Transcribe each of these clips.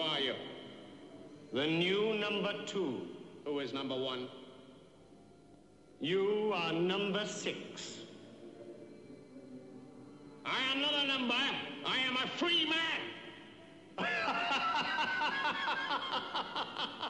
are you? The new number two. Who is number one? You are number six. I am not a number. I am a free man.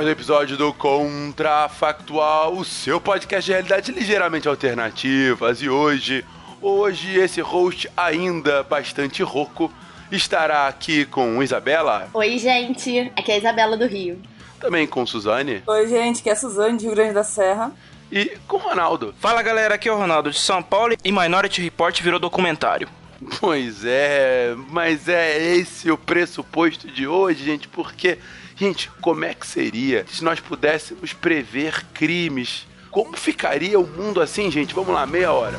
Mais um episódio do Contrafactual, o seu podcast de realidade ligeiramente alternativas. E hoje, hoje esse host ainda bastante rouco estará aqui com Isabela, Oi, gente. Aqui é a Isabela do Rio. também com Suzane Oi, gente, que é a Suzane de Rio Grande da Serra. e com Ronaldo. Fala galera, aqui é o Ronaldo de São Paulo e Minority Report virou documentário. Pois é, mas é esse o pressuposto de hoje, gente, porque, gente, como é que seria se nós pudéssemos prever crimes? Como ficaria o mundo assim, gente? Vamos lá, meia hora.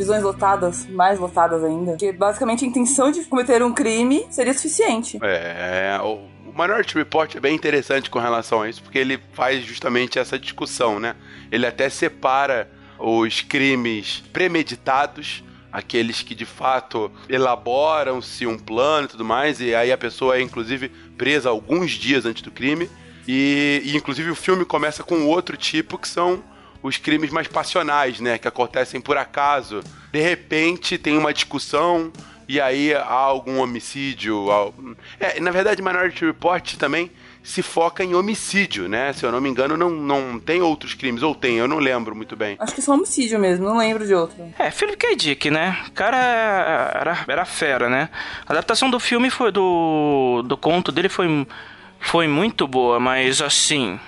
Prisões lotadas, mais lotadas ainda. Que basicamente a intenção de cometer um crime seria suficiente. É, o Minority Report é bem interessante com relação a isso, porque ele faz justamente essa discussão, né? Ele até separa os crimes premeditados, aqueles que de fato elaboram-se um plano e tudo mais, e aí a pessoa é inclusive presa alguns dias antes do crime. E, e inclusive o filme começa com outro tipo que são os crimes mais passionais, né? Que acontecem por acaso. De repente tem uma discussão e aí há algum homicídio. al- É, na verdade, Minority Report também se foca em homicídio, né? Se eu não me engano, não, não tem outros crimes. Ou tem, eu não lembro muito bem. Acho que só homicídio mesmo, não lembro de outro. É, Philip K. Dick, né? O cara era, era fera, né? A adaptação do filme foi do, do conto dele foi, foi muito boa, mas assim.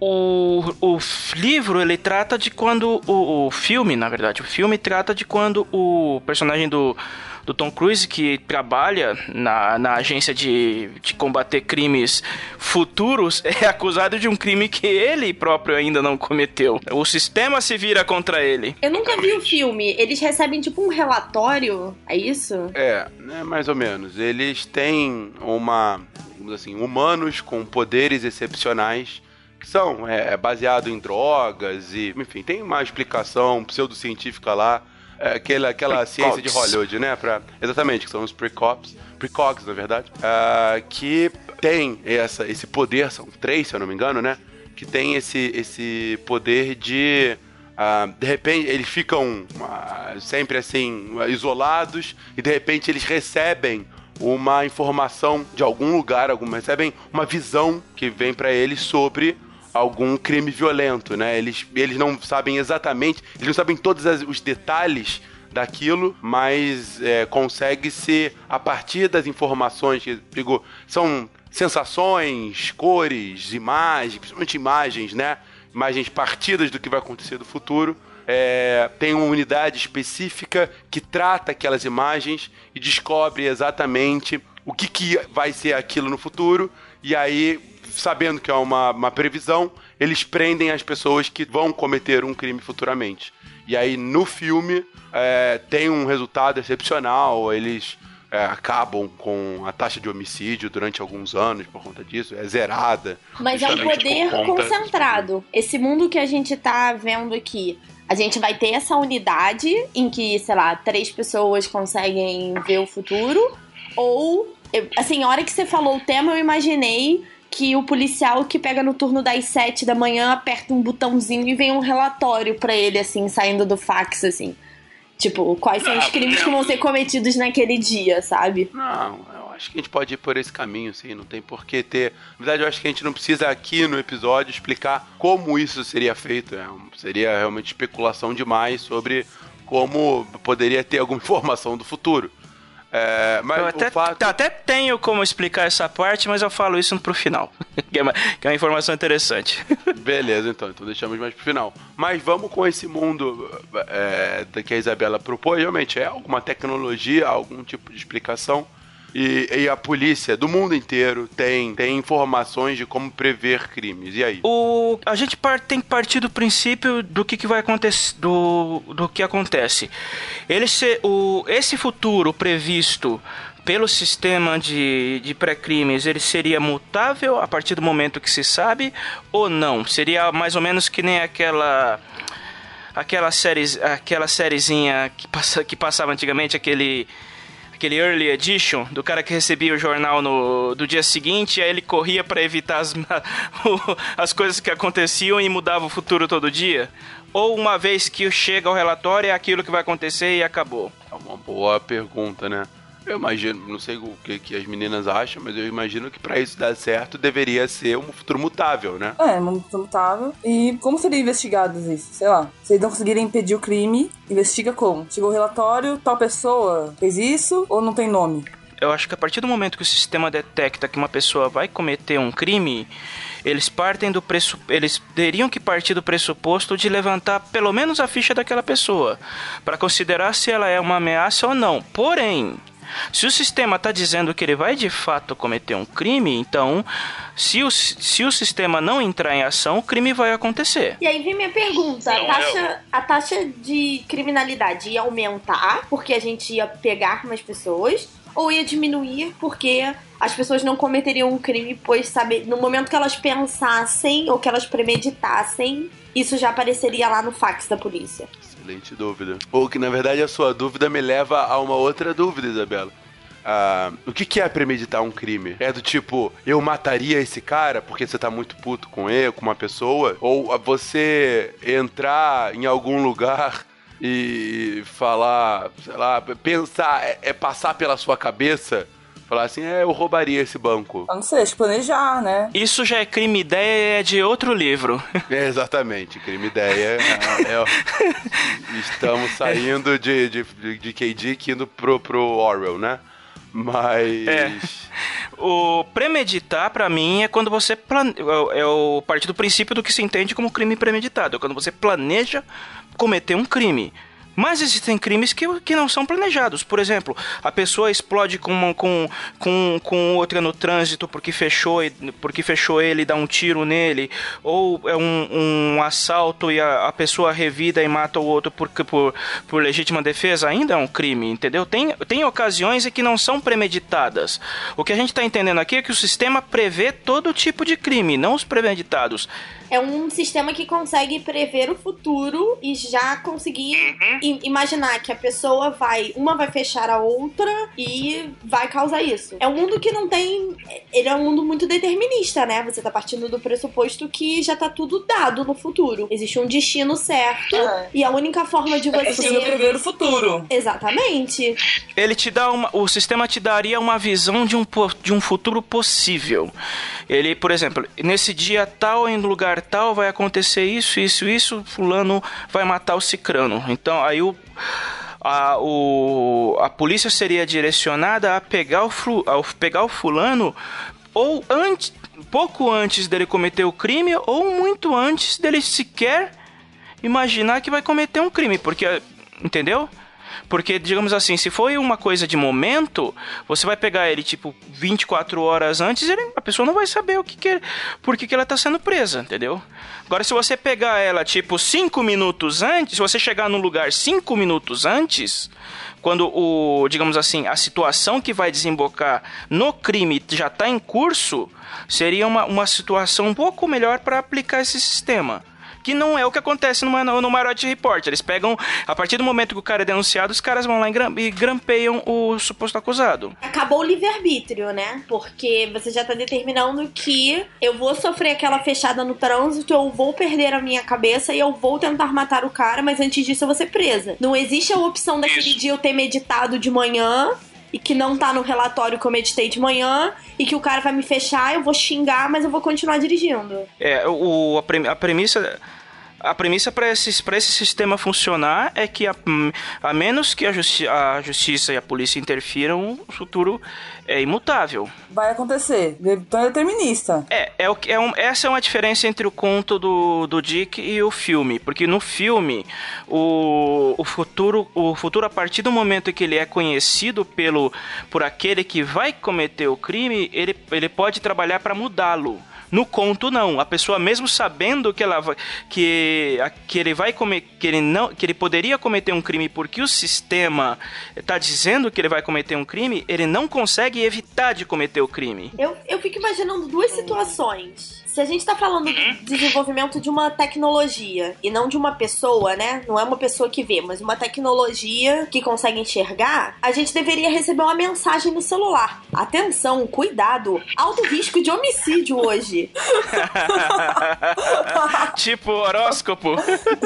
O, o livro ele trata de quando. O, o filme, na verdade, o filme trata de quando o personagem do, do Tom Cruise, que trabalha na, na agência de, de combater crimes futuros, é acusado de um crime que ele próprio ainda não cometeu. O sistema se vira contra ele. Eu nunca vi o filme. Eles recebem tipo um relatório, é isso? É, né, mais ou menos. Eles têm uma, assim, humanos com poderes excepcionais que são é, baseado em drogas e, enfim, tem uma explicação pseudocientífica lá, é, aquela, aquela ciência de Hollywood, né? Pra, exatamente, que são os precops, precogs, na verdade, uh, que tem essa, esse poder, são três, se eu não me engano, né? Que tem esse, esse poder de Uh, de repente eles ficam uh, sempre assim isolados e de repente eles recebem uma informação de algum lugar, algum, recebem uma visão que vem para eles sobre algum crime violento, né? Eles, eles não sabem exatamente, eles não sabem todos os detalhes daquilo, mas é, consegue-se, a partir das informações que, digo, são sensações, cores, imagens, principalmente imagens, né? imagens partidas do que vai acontecer no futuro. É, tem uma unidade específica que trata aquelas imagens e descobre exatamente o que, que vai ser aquilo no futuro. E aí, sabendo que é uma, uma previsão, eles prendem as pessoas que vão cometer um crime futuramente. E aí, no filme, é, tem um resultado excepcional. Eles é, acabam com a taxa de homicídio durante alguns anos por conta disso, é zerada. Mas é um poder concentrado. Esse mundo que a gente tá vendo aqui, a gente vai ter essa unidade em que, sei lá, três pessoas conseguem ver o futuro, ou, assim, a hora que você falou o tema, eu imaginei que o policial que pega no turno das sete da manhã aperta um botãozinho e vem um relatório para ele, assim, saindo do fax, assim. Tipo, quais são os ah, crimes que vão ser cometidos naquele dia, sabe? Não, eu acho que a gente pode ir por esse caminho, sim. Não tem por que ter. Na verdade, eu acho que a gente não precisa aqui no episódio explicar como isso seria feito. É, seria realmente especulação demais sobre como poderia ter alguma informação do futuro. É, mas eu até, fato... até tenho como explicar essa parte, mas eu falo isso pro final. que, é uma, que é uma informação interessante. Beleza, então. Então deixamos mais pro final. Mas vamos com esse mundo é, que a Isabela propôs. Realmente é alguma tecnologia, algum tipo de explicação e, e, a polícia do mundo inteiro tem, tem informações de como prever crimes. E aí? O, a gente part, tem que partir do princípio do que, que vai acontecer. Do, do que acontece. Ele se, o, esse futuro previsto pelo sistema de, de pré-crimes, ele seria mutável a partir do momento que se sabe ou não? Seria mais ou menos que nem aquela aquela série aquela sériezinha que, passa, que passava antigamente aquele aquele early edition, do cara que recebia o jornal no, do dia seguinte, aí ele corria para evitar as, as coisas que aconteciam e mudava o futuro todo dia? Ou uma vez que chega o relatório é aquilo que vai acontecer e acabou? É uma boa pergunta, né? Eu imagino, não sei o que, que as meninas acham, mas eu imagino que para isso dar certo deveria ser um futuro mutável, né? É, um futuro mutável. E como seria investigado isso? Sei lá. Se eles não conseguirem impedir o crime, investiga como? Chegou o relatório, tal pessoa fez isso ou não tem nome? eu acho que a partir do momento que o sistema detecta que uma pessoa vai cometer um crime, eles partem do preço, eles teriam que partir do pressuposto de levantar pelo menos a ficha daquela pessoa para considerar se ela é uma ameaça ou não. Porém, se o sistema está dizendo que ele vai de fato cometer um crime, então, se o, se o sistema não entrar em ação, o crime vai acontecer. E aí vem minha pergunta: a taxa, a taxa de criminalidade ia aumentar porque a gente ia pegar mais pessoas? Ou ia diminuir porque as pessoas não cometeriam um crime, pois sabe, no momento que elas pensassem ou que elas premeditassem, isso já apareceria lá no fax da polícia. Excelente dúvida. Ou que na verdade a sua dúvida me leva a uma outra dúvida, Isabela. Ah, o que, que é premeditar um crime? É do tipo, eu mataria esse cara porque você tá muito puto com ele, com uma pessoa? Ou você entrar em algum lugar e falar, sei lá, pensar, é, é passar pela sua cabeça Falar assim, é, eu roubaria esse banco. Eu não sei, acho que planejar, né? Isso já é crime ideia é de outro livro. É, exatamente, crime ideia. É, é, estamos saindo de, de, de KD indo pro, pro Orwell, né? Mas. É. O premeditar, para mim, é quando você. Plane... É o parte do princípio do que se entende como crime premeditado. É quando você planeja cometer um crime. Mas existem crimes que, que não são planejados. Por exemplo, a pessoa explode com, com, com, com outra no trânsito porque fechou, porque fechou ele e dá um tiro nele. Ou é um, um assalto e a, a pessoa revida e mata o outro por, por, por legítima defesa. Ainda é um crime, entendeu? Tem, tem ocasiões em que não são premeditadas. O que a gente está entendendo aqui é que o sistema prevê todo tipo de crime, não os premeditados é um sistema que consegue prever o futuro e já conseguir uhum. Imaginar que a pessoa vai, uma vai fechar a outra e vai causar isso. É um mundo que não tem, ele é um mundo muito determinista, né? Você tá partindo do pressuposto que já tá tudo dado no futuro. Existe um destino certo é. e a única forma de você é prever o futuro. Exatamente. Ele te dá uma, o sistema te daria uma visão de um de um futuro possível. Ele, por exemplo, nesse dia tal em lugar tal vai acontecer isso, isso, isso, fulano vai matar o cicrano. Então aí o a, o, a polícia seria direcionada a pegar o, a pegar o fulano ou antes, pouco antes dele cometer o crime ou muito antes dele sequer imaginar que vai cometer um crime, porque entendeu? Porque, digamos assim, se foi uma coisa de momento, você vai pegar ele, tipo, 24 horas antes, ele, a pessoa não vai saber o que, que por que, que ela tá sendo presa, entendeu? Agora, se você pegar ela, tipo, 5 minutos antes, se você chegar no lugar 5 minutos antes, quando o, digamos assim, a situação que vai desembocar no crime já está em curso, seria uma, uma situação um pouco melhor para aplicar esse sistema que não é o que acontece no, no, no Minority Report. Eles pegam, a partir do momento que o cara é denunciado, os caras vão lá e grampeiam o suposto acusado. Acabou o livre-arbítrio, né? Porque você já tá determinando que eu vou sofrer aquela fechada no trânsito, eu vou perder a minha cabeça e eu vou tentar matar o cara, mas antes disso eu vou ser presa. Não existe a opção daquele dia eu ter meditado de manhã e que não tá no relatório que eu meditei de manhã e que o cara vai me fechar, eu vou xingar, mas eu vou continuar dirigindo. É, o, a, premissa a premissa para esse, esse sistema funcionar é que, a, a menos que a, justi a justiça e a polícia interfiram, o futuro é imutável. Vai acontecer. Então é determinista. É, é, o, é um, essa é uma diferença entre o conto do, do Dick e o filme. Porque no filme, o, o, futuro, o futuro, a partir do momento que ele é conhecido pelo, por aquele que vai cometer o crime, ele, ele pode trabalhar para mudá-lo. No conto não, a pessoa mesmo sabendo que ela que que ele vai comer que ele não que ele poderia cometer um crime porque o sistema está dizendo que ele vai cometer um crime, ele não consegue evitar de cometer o crime. Eu, eu fico imaginando duas situações se a gente tá falando do uhum. desenvolvimento de uma tecnologia e não de uma pessoa, né? Não é uma pessoa que vê, mas uma tecnologia que consegue enxergar, a gente deveria receber uma mensagem no celular. Atenção, cuidado, alto risco de homicídio hoje. tipo horóscopo.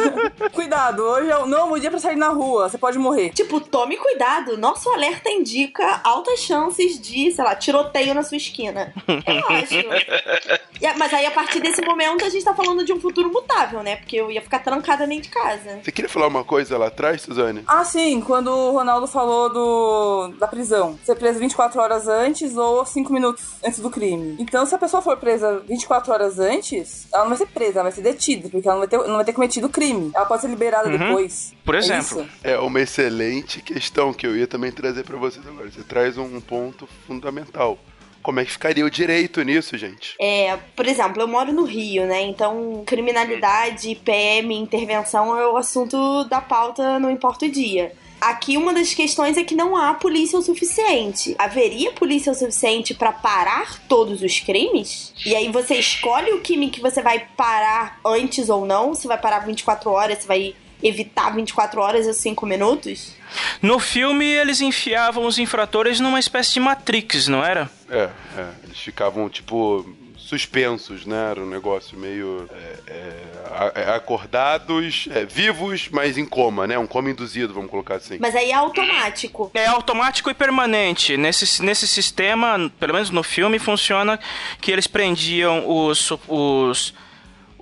cuidado, hoje é o não dia pra sair na rua, você pode morrer. Tipo, tome cuidado, nosso alerta indica altas chances de, sei lá, tiroteio na sua esquina. Eu acho. mas aí aí a partir desse momento a gente tá falando de um futuro mutável, né? Porque eu ia ficar trancada dentro de casa. Você queria falar uma coisa lá atrás, Suzane? Ah, sim, quando o Ronaldo falou do da prisão. Ser presa 24 horas antes ou 5 minutos antes do crime. Então, se a pessoa for presa 24 horas antes, ela não vai ser presa, ela vai ser detida, porque ela não vai ter, não vai ter cometido crime. Ela pode ser liberada uhum. depois. Por é exemplo. É, é, uma excelente questão que eu ia também trazer para vocês agora. Você traz um ponto fundamental. Como é que ficaria o direito nisso, gente? É, por exemplo, eu moro no Rio, né? Então, criminalidade, PM, intervenção é o assunto da pauta, não importa o dia. Aqui uma das questões é que não há polícia o suficiente. Haveria polícia o suficiente para parar todos os crimes? E aí você escolhe o crime que você vai parar antes ou não? Se vai parar 24 horas, se vai evitar 24 horas e 5 minutos? No filme, eles enfiavam os infratores numa espécie de Matrix, não era? É, é. Eles ficavam, tipo, suspensos, né? Era um negócio meio é, é, acordados, é, vivos, mas em coma, né? Um coma induzido, vamos colocar assim. Mas aí é automático. É automático e permanente. Nesse, nesse sistema, pelo menos no filme, funciona que eles prendiam os, os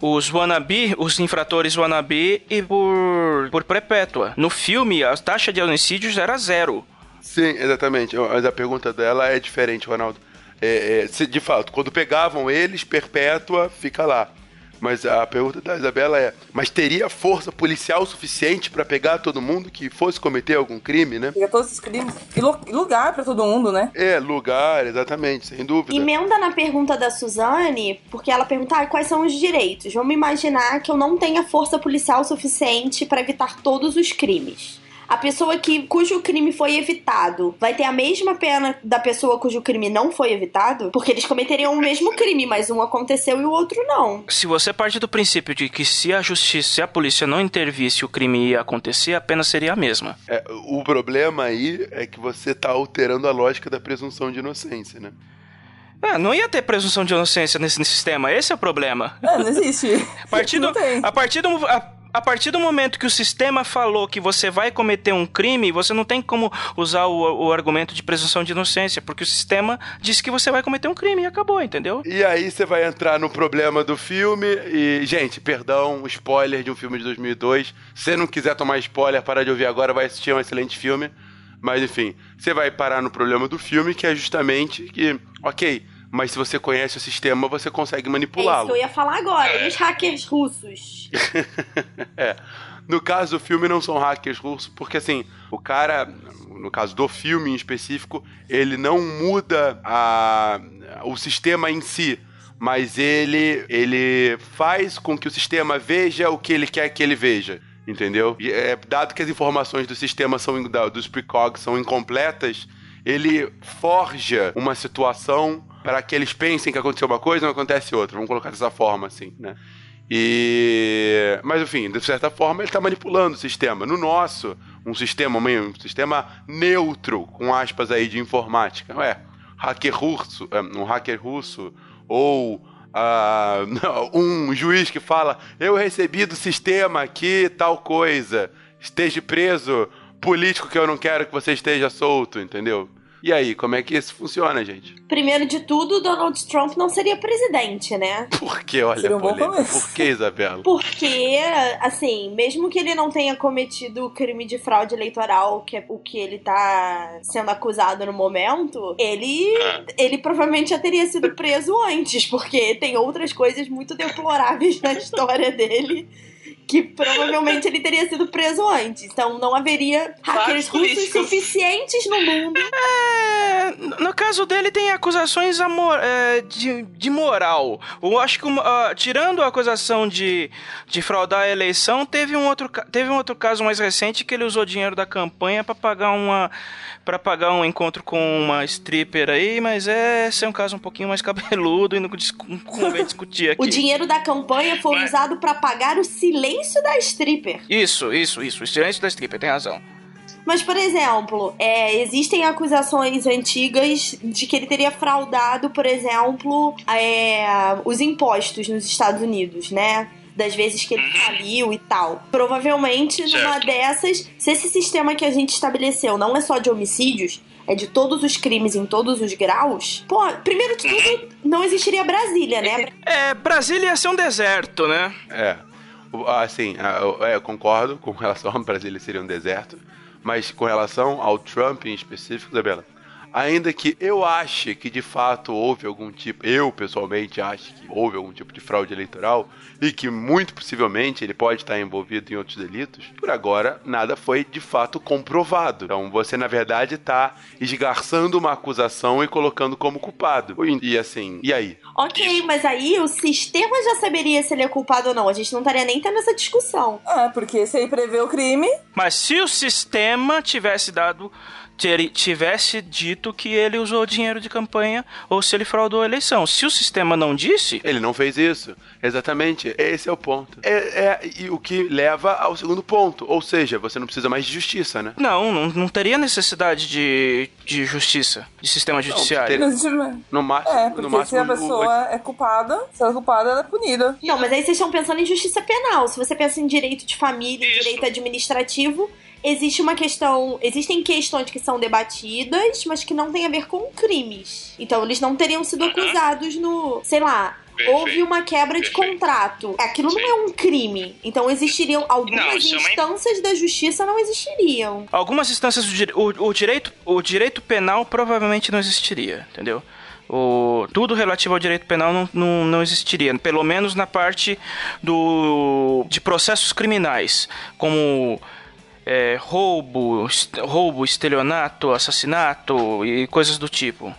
os wannabe, os infratores wannabe e por, por perpétua. No filme, a taxa de homicídios era zero. Sim, exatamente. Mas a pergunta dela é diferente, Ronaldo. É, é, de fato, quando pegavam eles, perpétua fica lá. Mas a pergunta da Isabela é: mas teria força policial suficiente pra pegar todo mundo que fosse cometer algum crime, né? Pegar todos esses crimes. E lu- lugar pra todo mundo, né? É, lugar, exatamente, sem dúvida. Emenda na pergunta da Suzane, porque ela pergunta ah, quais são os direitos. Vamos imaginar que eu não tenha força policial suficiente para evitar todos os crimes. A pessoa que, cujo crime foi evitado vai ter a mesma pena da pessoa cujo crime não foi evitado? Porque eles cometeriam o mesmo crime, mas um aconteceu e o outro não. Se você parte do princípio de que se a justiça, se a polícia não intervisse, o crime ia acontecer, a pena seria a mesma. É, o problema aí é que você tá alterando a lógica da presunção de inocência, né? É, não ia ter presunção de inocência nesse, nesse sistema, esse é o problema. É, não existe. A partir do, Não tem. a partir do, a, a partir do momento que o sistema falou que você vai cometer um crime, você não tem como usar o, o argumento de presunção de inocência, porque o sistema disse que você vai cometer um crime e acabou, entendeu? E aí você vai entrar no problema do filme e, gente, perdão, spoiler de um filme de 2002. Se não quiser tomar spoiler, parar de ouvir agora, vai assistir é um excelente filme. Mas enfim, você vai parar no problema do filme, que é justamente que, ok, mas se você conhece o sistema, você consegue É isso manipulá-lo. que eu ia falar agora. E os hackers russos? É. No caso do filme, não são hackers russos, porque assim, o cara, no caso do filme em específico, ele não muda a, o sistema em si, mas ele, ele faz com que o sistema veja o que ele quer que ele veja. Entendeu? E, é, dado que as informações do sistema são da- dos precogs são incompletas, ele forja uma situação para que eles pensem que aconteceu uma coisa e não acontece outra. Vamos colocar dessa forma, assim, né? E. Mas enfim, de certa forma ele está manipulando o sistema. No nosso, um sistema, um sistema neutro, com aspas aí de informática. Ué, hacker russo, é, um hacker russo, ou ah, um juiz que fala: Eu recebi do sistema aqui tal coisa, esteja preso, político que eu não quero que você esteja solto, entendeu? E aí, como é que isso funciona, gente? Primeiro de tudo, Donald Trump não seria presidente, né? Por que, olha, Seria um polêmica? Por que, Isabela? Porque, assim, mesmo que ele não tenha cometido o crime de fraude eleitoral, que é o que ele tá sendo acusado no momento, ele, ele provavelmente já teria sido preso antes, porque tem outras coisas muito deploráveis na história dele. Que provavelmente ele teria sido preso antes. Então não haveria hackers russos suficientes no mundo. É, no caso dele tem acusações amor, é, de, de moral. Eu acho que, ah, tirando a acusação de, de fraudar a eleição, teve um, outro, teve um outro caso mais recente que ele usou dinheiro da campanha para pagar uma para pagar um encontro com uma stripper aí, mas é, esse é um caso um pouquinho mais cabeludo e não convém discutir aqui. O dinheiro da campanha foi usado pra pagar o silêncio da stripper. Isso, isso, isso. O silêncio da stripper, tem razão. Mas, por exemplo, é, existem acusações antigas de que ele teria fraudado, por exemplo, é, os impostos nos Estados Unidos, né? Das vezes que ele faliu e tal. Provavelmente, numa dessas, se esse sistema que a gente estabeleceu não é só de homicídios, é de todos os crimes em todos os graus, pô, primeiro de tudo, não existiria Brasília, né? É, Brasília ia ser um deserto, né? É. Assim, a- eu- é, eu concordo com relação ao Brasília seria um deserto, mas com relação ao Trump em específico, Isabela, ainda que eu ache que de fato houve algum tipo, eu pessoalmente acho que houve algum tipo de fraude eleitoral e que muito possivelmente ele pode estar envolvido em outros delitos, por agora nada foi de fato comprovado. Então você na verdade está esgarçando uma acusação e colocando como culpado. E assim, e aí? Ok, mas aí o sistema já saberia se ele é culpado ou não. A gente não estaria nem tendo essa discussão. É, porque se ele prevê o crime, Mas se o sistema tivesse dado. Ter- tivesse dito que ele usou dinheiro de campanha ou se ele fraudou a eleição. Se o sistema não disse, Ele não fez isso. Exatamente. Esse é o ponto. É, é- e o que leva ao segundo ponto. Ou seja, você não precisa mais de justiça, né? não, não, não teria necessidade de, de justiça, de sistema judiciário. teria- não existe... No máximo. É, no porque máximo se a o- pessoa é culpada, se ela é culpada, ela é punida. Não, mas aí vocês estão pensando em justiça penal. Se você pensa em direito de família, Isso. direito administrativo, existe uma questão. Existem questões que são debatidas, mas que não têm a ver com crimes. Então eles não teriam sido acusados no. Sei lá. Perfeito. Houve uma quebra de Perfeito. contrato. Aquilo não é um crime. Então existiriam. Algumas Não, é instâncias da justiça não existiriam. Algumas instâncias do dire- o, o direito o direito penal provavelmente não existiria, entendeu? O, tudo relativo ao direito penal não, não, não existiria, pelo menos na parte do, de processos criminais, como é, roubo, est- roubo, estelionato, assassinato e coisas do tipo.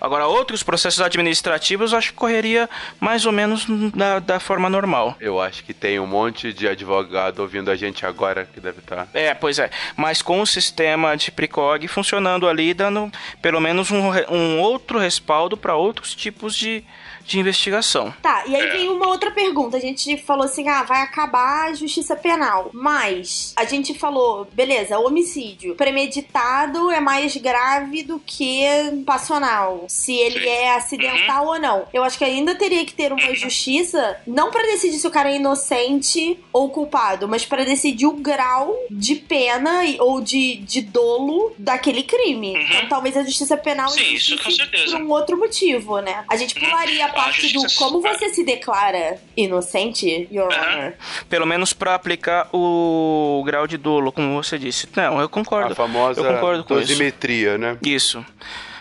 Agora, outros processos administrativos eu acho que correria mais ou menos da, da forma normal. Eu acho que tem um monte de advogado ouvindo a gente agora que deve tá. estar. É, pois é. Mas com o sistema de PRICOG funcionando ali, dando pelo menos um, um outro respaldo para outros tipos de, de investigação. Tá, e aí vem uma outra pergunta. A gente falou assim: ah, vai acabar a justiça penal. Mas a gente falou, beleza, homicídio premeditado é mais grave do que passional. Se ele é acidental ou não. Eu acho que ainda teria que ter uma justiça, não pra decidir se o cara é inocente ou culpado, mas pra decidir o grau de pena ou de, de dolo daquele crime. Então talvez a justiça penal Sim, isso existisse com certeza. por um outro motivo, né? A gente pularia a parte do como você se declara inocente, Your Honor. Pelo menos para aplicar o grau de dolo, como você disse. Não, eu concordo. A famosa eu concordo com isso. dosimetria, né? Isso.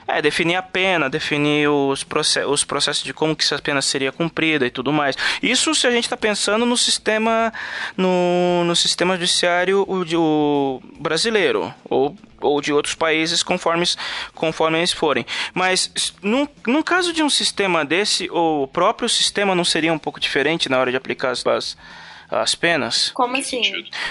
É, definir a pena, definir os, proce os processos de como que essa pena seria cumprida e tudo mais. Isso se a gente está pensando no sistema no, no sistema judiciário o, o brasileiro ou, ou de outros países conforme, conforme eles forem. Mas num, num caso de um sistema desse, o próprio sistema não seria um pouco diferente na hora de aplicar as, as, as penas? Como assim?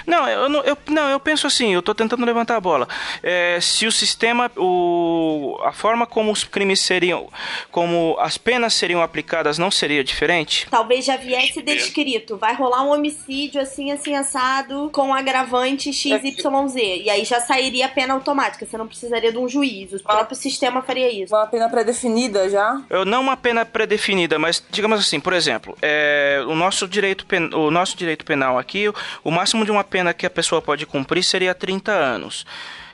Não, eu, não- eu, não, eu penso assim, eu tô tentando levantar a bola. É, se o sistema, o, a forma como os crimes seriam, como as penas seriam aplicadas não seria diferente? Talvez já viesse descrito, vai rolar um homicídio assim, assim, assado, com agravante XYZ. E aí já sairia a pena automática, você não precisaria de um juiz. O próprio sistema faria isso. Uma pena pré-definida já? Eu, não uma pena pré-definida, mas digamos assim, por exemplo, é, o, nosso direito o nosso direito penal aqui, o, máximo de uma pena que a pessoa pode cumprir seria 30 anos.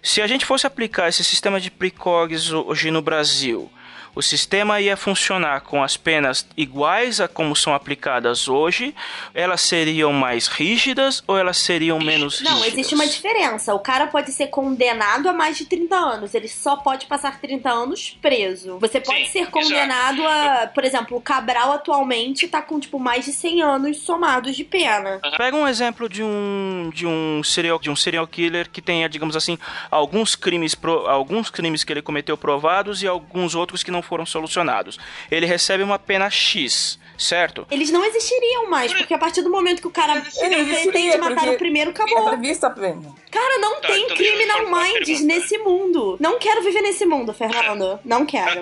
Se a gente fosse aplicar esse sistema de precogs hoje no Brasil, o sistema ia funcionar com as penas iguais a como são aplicadas hoje, elas seriam mais rígidas ou elas seriam menos Não, rígidas? existe uma diferença. O cara pode ser condenado a mais de 30 anos. Ele só pode passar 30 anos preso. Você pode Sim, ser condenado a. Por exemplo, o Cabral atualmente tá com, tipo, mais de 100 anos somados de pena. Pega um exemplo de um de um serial de um serial killer que tenha, digamos assim, alguns crimes pro- alguns crimes que ele cometeu provados e alguns outros que não foram solucionados. Ele recebe uma pena X, certo? Eles não existiriam mais, porque a partir do momento que o cara pretende matar o primeiro, É acabou. prevista a pena. Cara, não Tá, tem então criminal minds pergunta. nesse mundo. Não quero viver nesse mundo, Fernando. Não quero.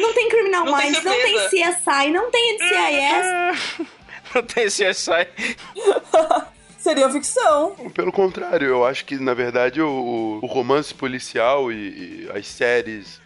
Não tem criminal Não tem minds, não tem. CSI, não tem NCIS. Não tem CSI. Seria ficção. Pelo contrário, eu acho que, na verdade, o, o romance policial e, e as séries é,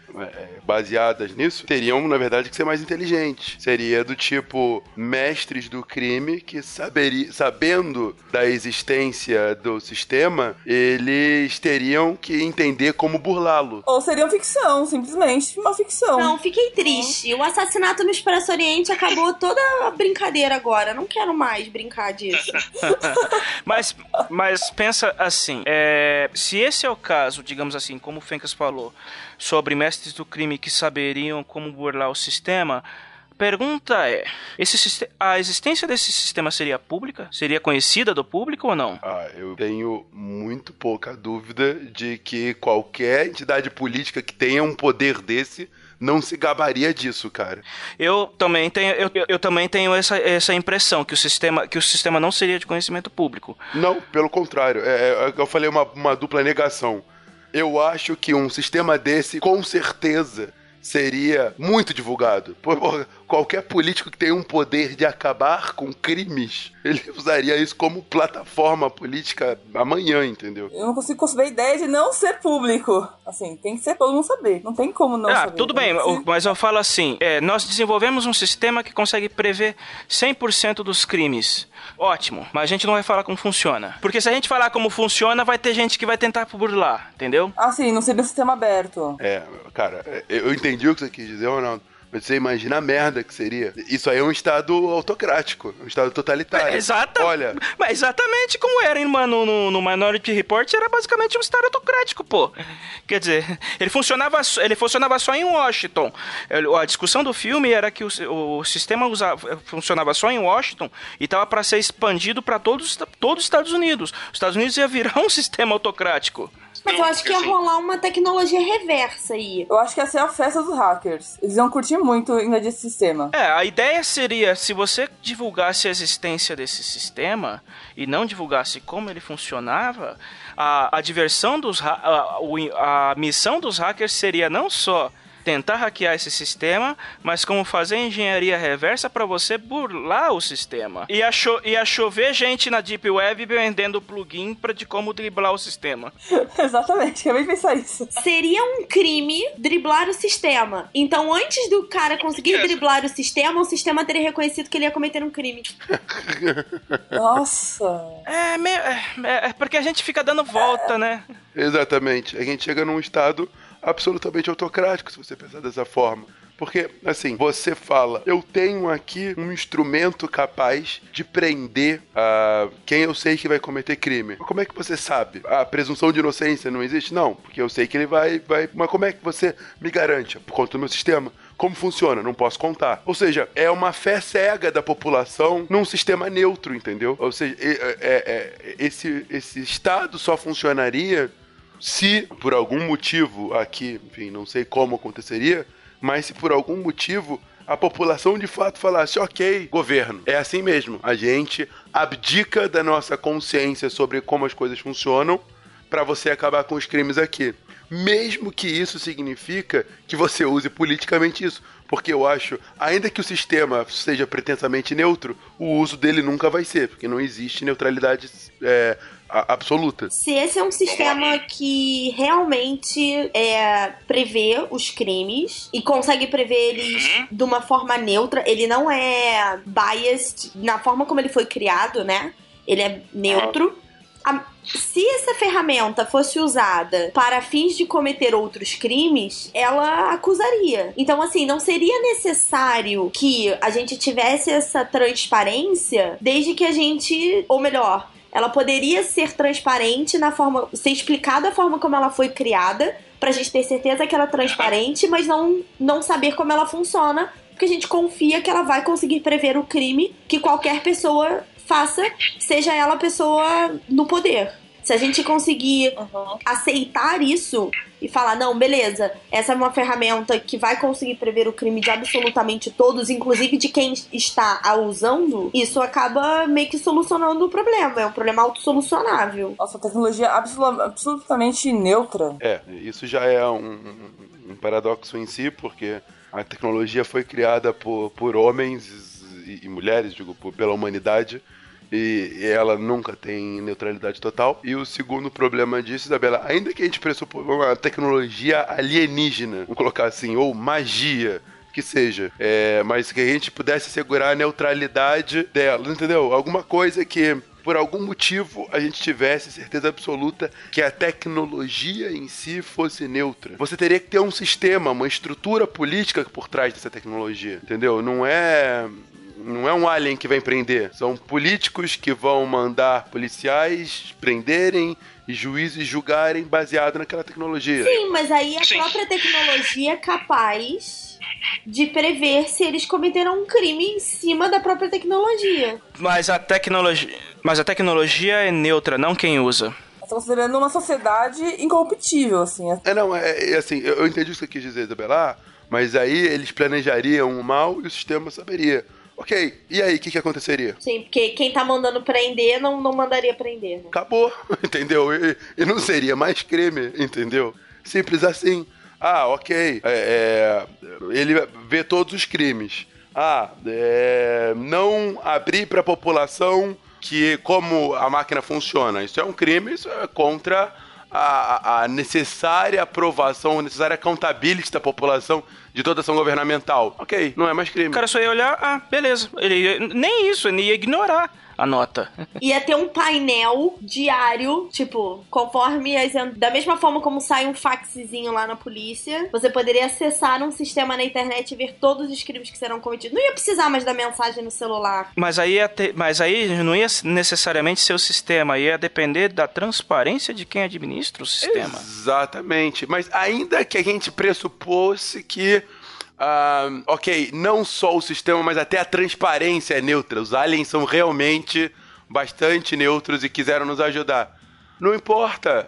baseadas nisso teriam, na verdade, que ser mais inteligentes. Seria do tipo mestres do crime que saberi, sabendo da existência do sistema, eles teriam que entender como burlá-lo. Ou seria ficção, simplesmente uma ficção. Não, fiquei triste. O assassinato no Expresso Oriente acabou toda a brincadeira agora. Não quero mais brincar disso. Mas, mas pensa assim, é, se esse é o caso, digamos assim, como o Fencas falou, sobre mestres do crime que saberiam como burlar o sistema, pergunta é, esse, a existência desse sistema seria pública? Seria conhecida do público ou não? Ah, eu tenho muito pouca dúvida de que qualquer entidade política que tenha um poder desse não se gabaria disso, cara. Eu também tenho, eu, eu- eu também tenho essa, essa impressão que o sistema que o sistema não seria de conhecimento público. Não, pelo contrário. É, é, eu falei uma, uma dupla negação. Eu acho que um sistema desse, com certeza, seria muito divulgado. Pô, qualquer político que tenha um poder de acabar com crimes, ele usaria isso como plataforma política amanhã, entendeu? Eu não consigo conceber a ideia de não ser público. Assim, tem que ser todo mundo saber. Não tem como não ah, saber. tudo bem, Tem mas eu falo assim, é, nós desenvolvemos um sistema que consegue prever 100% dos crimes. Ótimo, mas a gente não vai falar como funciona. Porque se a gente falar como funciona, vai ter gente que vai tentar burlar, entendeu? Ah, sim, não seria um sistema aberto. É, cara, eu entendi o que você quis dizer, Ronaldo. Você imagina a merda que seria. Isso aí é um estado autocrático, um estado totalitário. É, exata, Olha, mas exatamente como era no, no, no Minority Report, era basicamente um estado autocrático, pô. Quer dizer, ele funcionava, ele funcionava só em Washington. A discussão do filme era que o, o sistema usava, funcionava só em Washington e estava para ser expandido para todos, todos os Estados Unidos. Os Estados Unidos ia virar um sistema autocrático. Mas eu acho que ia rolar uma tecnologia reversa aí. Eu acho que ia ser a festa dos hackers. Eles iam curtir muito ainda desse sistema. É, a ideia seria, se você divulgasse a existência desse sistema e não divulgasse como ele funcionava, a, a diversão dos a, a, a missão dos hackers seria não só tentar hackear esse sistema, mas como fazer engenharia reversa para você burlar o sistema. E a, cho e a chover gente na Deep Web vendendo plugin pra de como driblar o sistema. Exatamente, acabei de pensar isso. Seria um crime driblar o sistema. Então, antes do cara conseguir driblar o sistema, o sistema teria reconhecido que ele ia cometer um crime. Nossa. É, meio, é, é porque a gente fica dando volta, né? Exatamente. A gente chega num estado absolutamente autocrático, se você pensar dessa forma. Porque, assim, você fala, eu tenho aqui um instrumento capaz de prender uh, quem eu sei que vai cometer crime. Mas como é que você sabe? A presunção de inocência não existe? Não, porque eu sei que ele vai, vai. Mas como é que você me garante? Por conta do meu sistema. Como funciona? Não posso contar. Ou seja, é uma fé cega da população num sistema neutro, entendeu? Ou seja, é, é, é, esse, esse estado só funcionaria se por algum motivo aqui, enfim, não sei como aconteceria, mas se por algum motivo a população de fato falasse: ok, governo, é assim mesmo, a gente abdica da nossa consciência sobre como as coisas funcionam para você acabar com os crimes aqui. Mesmo que isso significa que você use politicamente isso. Porque eu acho, ainda que o sistema seja pretensamente neutro, o uso dele nunca vai ser, porque não existe neutralidade é, absoluta. Se esse é um sistema que realmente é, prevê os crimes e consegue prever eles uhum. de uma forma neutra, ele não é biased na forma como ele foi criado, né? Ele é neutro. A, se essa ferramenta fosse usada para fins de cometer outros crimes, ela acusaria. Então, assim, não seria necessário que a gente tivesse essa transparência desde que a gente, ou melhor, ela poderia ser transparente na forma, ser explicada a forma como ela foi criada, pra gente ter certeza que ela é transparente, mas não, não saber como ela funciona, porque a gente confia que ela vai conseguir prever o crime que qualquer pessoa faça, seja ela pessoa no poder. Se a gente conseguir uhum. aceitar isso e falar, não, beleza, essa é uma ferramenta que vai conseguir prever o crime de absolutamente todos, inclusive de quem está a usando, isso acaba meio que solucionando o problema. É um problema autossolucionável. Nossa, tecnologia absolutamente neutra. É, isso já é um, um paradoxo em si, porque a tecnologia foi criada por, por homens e, e mulheres, digo, por, pela humanidade e, ela nunca tem neutralidade total. E o segundo problema disso, Isabela, ainda que a gente pressupõe uma tecnologia alienígena, vamos colocar assim, ou magia, que seja, é, mas que a gente pudesse assegurar a neutralidade dela, entendeu? Alguma coisa que por algum motivo a gente tivesse certeza absoluta que a tecnologia em si fosse neutra. Você teria que ter um sistema, uma estrutura política por trás dessa tecnologia, entendeu? Não é não é um alien que vem prender. São políticos que vão mandar policiais prenderem e juízes julgarem baseado naquela tecnologia. Sim, mas aí a Sim. própria tecnologia é capaz de prever se eles cometeram um crime em cima da própria tecnologia. Mas a tecnologia, mas a tecnologia é neutra, não quem usa tá considerando uma sociedade incorruptível, assim. É, não, é, é assim, eu, eu entendi o que você quis dizer, Isabela, mas aí eles planejariam o mal e o sistema saberia. Ok, e aí, o que, que aconteceria? Sim, porque quem tá mandando prender não, não mandaria prender. Né? Acabou, entendeu? E, e, não seria mais crime, entendeu? Simples assim. Ah, ok. É, é, ele vê todos os crimes. Ah, é, não abrir para a população que como a máquina funciona. Isso é um crime, isso é contra a, a necessária aprovação, a necessária accountability da população de toda ação governamental. Ok, não é mais crime. O cara só ia olhar, ah, beleza. Ele ia, nem isso, ele ia ignorar a nota. Ia ter um painel diário, tipo, conforme as, da mesma forma como sai um faxzinho lá na polícia, você poderia acessar um sistema na internet e ver todos os crimes que serão cometidos. Não ia precisar mais da mensagem no celular. Mas aí, ia ter, mas aí não ia necessariamente ser o sistema, ia depender da transparência de quem administra o sistema. Exatamente. Mas ainda que a gente pressupôsse que Uh, ok, não só o sistema, mas até a transparência é neutra. Os aliens são realmente bastante neutros e quiseram nos ajudar. Não importa.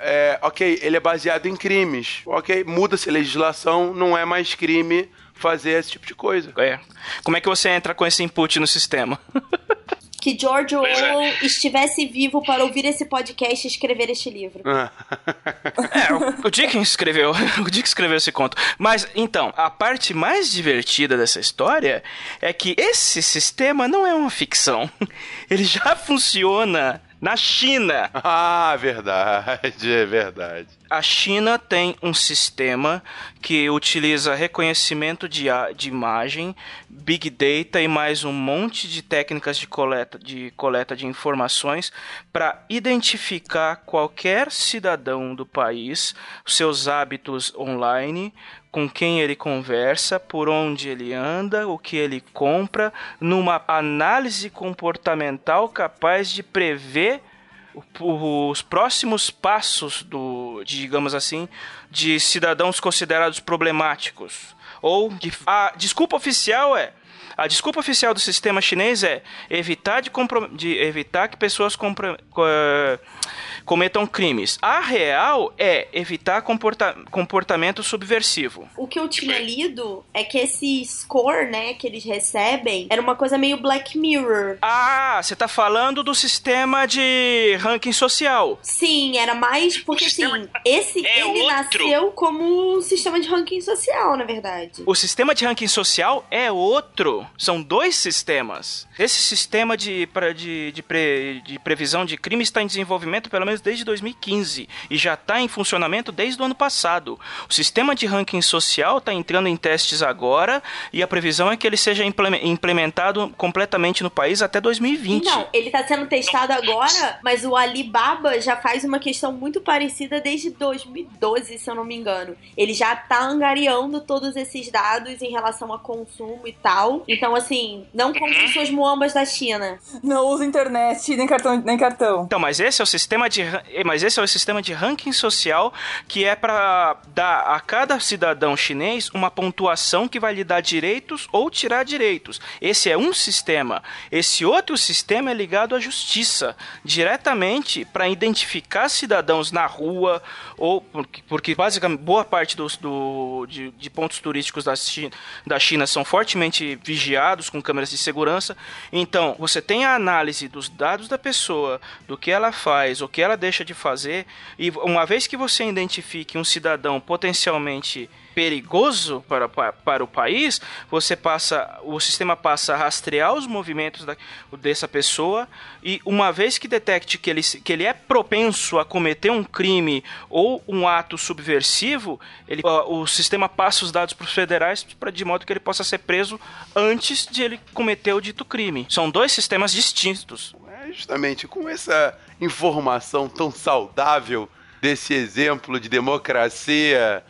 É, ok, ele é baseado em crimes. Ok, muda-se a legislação, não é mais crime fazer esse tipo de coisa. É. Como é que você entra com esse input no sistema? que George é. Orwell é. estivesse vivo para ouvir esse podcast e escrever este livro. é, o, o Dick escreveu, o Dick escreveu esse conto. Mas então, a parte mais divertida dessa história é que esse sistema não é uma ficção. Ele já funciona na China. Ah, verdade, é verdade. A China tem um sistema que utiliza reconhecimento de, de imagem, big data e mais um monte de técnicas de coleta de, coleta de informações para identificar qualquer cidadão do país, seus hábitos online, com quem ele conversa, por onde ele anda, o que ele compra, numa análise comportamental capaz de prever os próximos passos do, digamos assim, de cidadãos considerados problemáticos. Ou de, a desculpa oficial é a desculpa oficial do sistema chinês é evitar, de, de evitar que pessoas compra, uh, cometam crimes. A real é evitar comporta comportamento subversivo. O que eu tinha lido é que esse score, né, que eles recebem, era uma coisa meio Black Mirror. Ah, você tá falando do sistema de ranking social. Sim, era mais porque assim, esse é ele outro. nasceu como um sistema de ranking social, na verdade. O sistema de ranking social é outro. São dois sistemas. Esse sistema de, de, de, pre, de previsão de crime está em desenvolvimento pelo menos desde 2015 e já está em funcionamento desde o ano passado. O sistema de ranking social está entrando em testes agora e a previsão é que ele seja implementado completamente no país até 2020. Não, ele está sendo testado agora, mas o Alibaba já faz uma questão muito parecida desde 2012, se eu não me engano. Ele já está angariando todos esses dados em relação a consumo e tal. Então, assim, não compre suas muambas da China. Não usa internet, nem cartão, nem cartão. Então, mas esse é o sistema de mas esse é o sistema de ranking social que é para dar a cada cidadão chinês uma pontuação que vai lhe dar direitos ou tirar direitos. Esse é um sistema. Esse outro sistema é ligado à justiça, diretamente para identificar cidadãos na rua ou porque, porque basicamente boa parte dos, do, de, de pontos turísticos da China, da China são fortemente vigiados com câmeras de segurança. Então, você tem a análise dos dados da pessoa, do que ela faz, o que ela deixa de fazer, e uma vez que você identifique um cidadão potencialmente perigoso para, para, para, o país, você passa, o sistema passa a rastrear os movimentos da, dessa pessoa e uma vez que detecte que ele, que ele é propenso a cometer um crime ou um ato subversivo, ele, o sistema passa os dados para os federais para de modo que ele possa ser preso antes de ele cometer o dito crime. São dois sistemas distintos. É justamente com essa informação tão saudável desse exemplo de democracia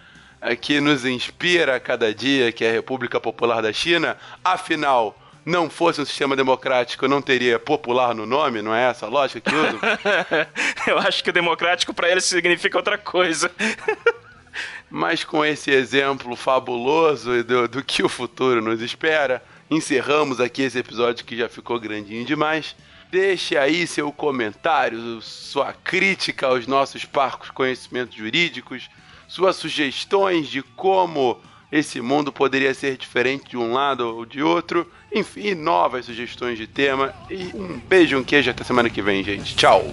que nos inspira a cada dia, que é a República Popular da China, afinal, não fosse um sistema democrático, não teria popular no nome, não é essa a lógica que usam? Eu acho que o democrático para eles significa outra coisa. Mas com esse exemplo fabuloso do, do que o futuro nos espera, encerramos aqui esse episódio que já ficou grandinho demais. Deixe aí seu comentário, sua crítica aos nossos parcos conhecimentos jurídicos suas sugestões de como esse mundo poderia ser diferente de um lado ou de outro. Enfim, novas sugestões de tema. E um beijo, um queijo até semana que vem, gente. Tchau!